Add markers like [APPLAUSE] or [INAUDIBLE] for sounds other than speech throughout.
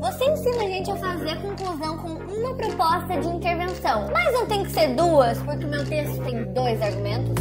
Você ensina a gente a fazer conclusão com uma proposta de intervenção, mas não tem que ser duas, porque o meu texto tem dois argumentos?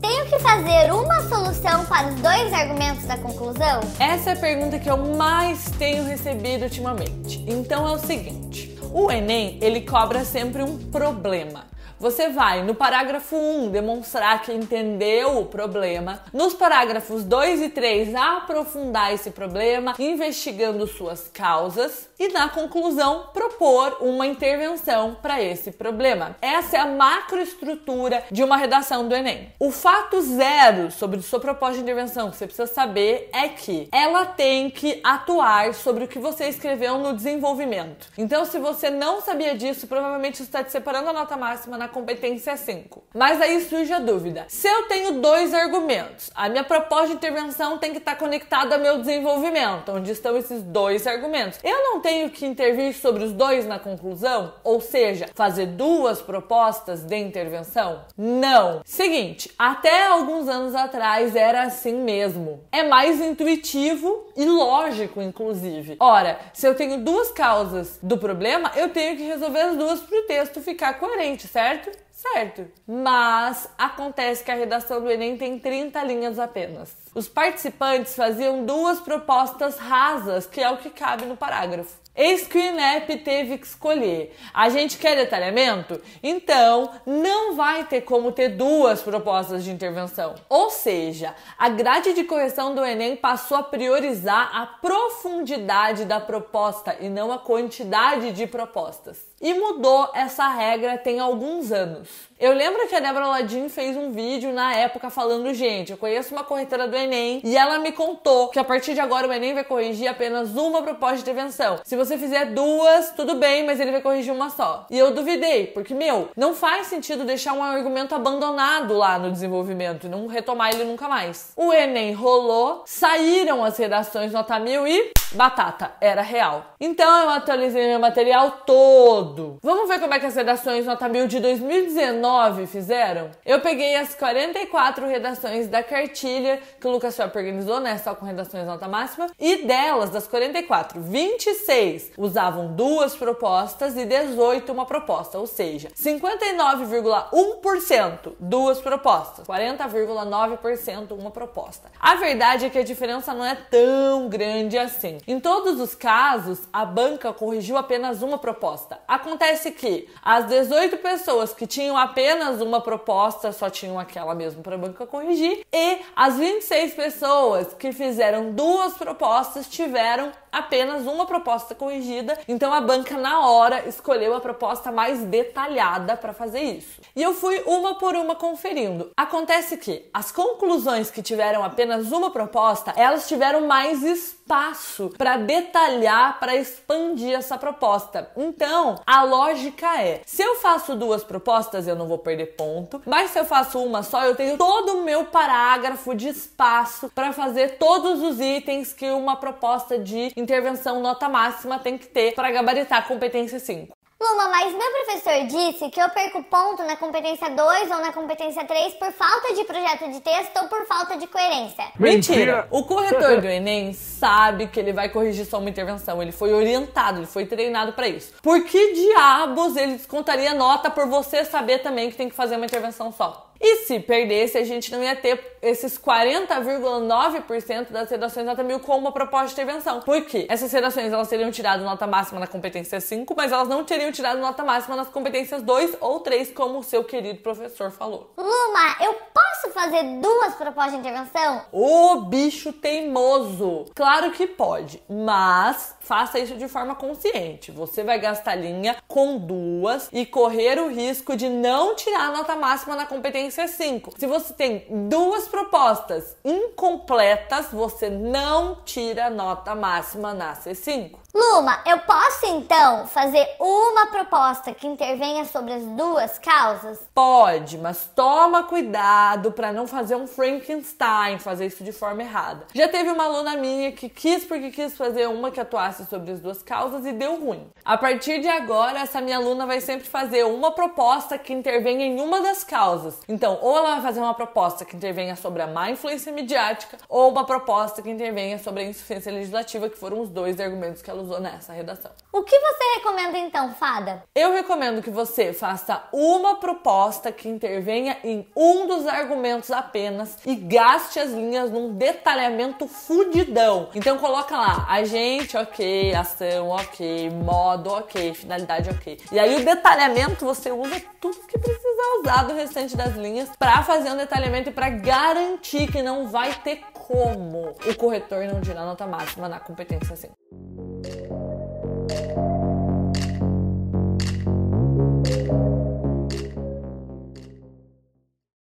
Tenho que fazer uma solução para os dois argumentos da conclusão? Essa é a pergunta que eu mais tenho recebido ultimamente. Então é o seguinte: o Enem ele cobra sempre um problema. Você vai no parágrafo 1 demonstrar que entendeu o problema, nos parágrafos 2 e 3 aprofundar esse problema, investigando suas causas e na conclusão propor uma intervenção para esse problema. Essa é a macroestrutura de uma redação do Enem. O fato zero sobre sua proposta de intervenção que você precisa saber é que ela tem que atuar sobre o que você escreveu no desenvolvimento. Então, se você não sabia disso, provavelmente está te separando a nota máxima na competência 5. Mas aí surge a dúvida: se eu tenho dois argumentos, a minha proposta de intervenção tem que estar conectada ao meu desenvolvimento, onde estão esses dois argumentos. Eu não tenho que intervir sobre os dois na conclusão, ou seja, fazer duas propostas de intervenção? Não. Seguinte, até alguns anos atrás era assim mesmo. É mais intuitivo e lógico, inclusive. Ora, se eu tenho duas causas do problema, eu tenho que resolver as duas para o texto ficar coerente, certo? Certo. Mas acontece que a redação do Enem tem 30 linhas apenas. Os participantes faziam duas propostas rasas, que é o que cabe no parágrafo. Eis que o INEP teve que escolher. A gente quer detalhamento? Então, não vai ter como ter duas propostas de intervenção. Ou seja, a grade de correção do Enem passou a priorizar a profundidade da proposta e não a quantidade de propostas. E mudou essa regra tem alguns anos. Eu lembro que a Débora Ladin fez um vídeo na época falando, gente, eu conheço uma corretora do Enem e ela me contou que a partir de agora o Enem vai corrigir apenas uma proposta de intervenção. Se você fizer duas, tudo bem, mas ele vai corrigir uma só. E eu duvidei, porque, meu, não faz sentido deixar um argumento abandonado lá no desenvolvimento e não retomar ele nunca mais. O Enem rolou, saíram as redações nota mil e batata, era real. Então eu atualizei meu material todo. Vamos ver como é que as redações nota mil de 2019 fizeram? Eu peguei as 44 redações da cartilha que o Lucas Schwab organizou, né, só com redações nota máxima, e delas, das 44, 26 usavam duas propostas e 18 uma proposta, ou seja, 59,1% duas propostas, 40,9% uma proposta. A verdade é que a diferença não é tão grande assim. Em todos os casos, a banca corrigiu apenas uma proposta. Acontece que as 18 pessoas que tinham apenas uma proposta só tinham aquela mesmo para a banca corrigir, e as 26 pessoas que fizeram duas propostas tiveram apenas uma proposta corrigida. Então a banca na hora escolheu a proposta mais detalhada para fazer isso. E eu fui uma por uma conferindo. Acontece que as conclusões que tiveram apenas uma proposta, elas tiveram mais espaço para detalhar, para expandir essa proposta. Então, a lógica é: se eu faço duas propostas, eu não vou perder ponto, mas se eu faço uma só, eu tenho todo o meu parágrafo de espaço para fazer todos os itens que uma proposta de intervenção nota máxima tem que ter para gabaritar a competência 5. Luma, mas meu professor disse que eu perco ponto na competência 2 ou na competência 3 por falta de projeto de texto ou por falta de coerência. Mentira! O corretor do [LAUGHS] Enem sabe que ele vai corrigir só uma intervenção. Ele foi orientado, ele foi treinado para isso. Por que diabos ele descontaria nota por você saber também que tem que fazer uma intervenção só? E se perdesse, a gente não ia ter esses 40,9% das redações nota mil com uma proposta de intervenção. Por quê? Essas redações elas teriam tirado nota máxima na competência 5, mas elas não teriam tirado nota máxima nas competências 2 ou 3, como o seu querido professor falou. Luma, eu posso fazer duas propostas de intervenção? Ô bicho teimoso! Claro que pode, mas faça isso de forma consciente. Você vai gastar linha com duas e correr o risco de não tirar a nota máxima na competência 5. Se você tem duas propostas incompletas, você não tira nota máxima na C5. Luma, eu posso então fazer uma proposta que intervenha sobre as duas causas? Pode, mas toma cuidado para não fazer um Frankenstein, fazer isso de forma errada. Já teve uma aluna minha que quis porque quis fazer uma que atuasse sobre as duas causas e deu ruim. A partir de agora, essa minha aluna vai sempre fazer uma proposta que intervenha em uma das causas. Então ou ela vai fazer uma proposta que intervenha sobre a má influência midiática, ou uma proposta que intervenha sobre a insuficiência legislativa, que foram os dois argumentos que ela usou nessa redação. O que você recomenda então, Fada? Eu recomendo que você faça uma proposta que intervenha em um dos argumentos apenas e gaste as linhas num detalhamento fudidão. Então coloca lá, agente ok, ação ok, modo ok, finalidade ok. E aí o detalhamento você usa tudo que precisa usar do restante das linhas para fazer um detalhamento e para garantir que não vai ter como o corretor não tirar nota máxima na competência 5.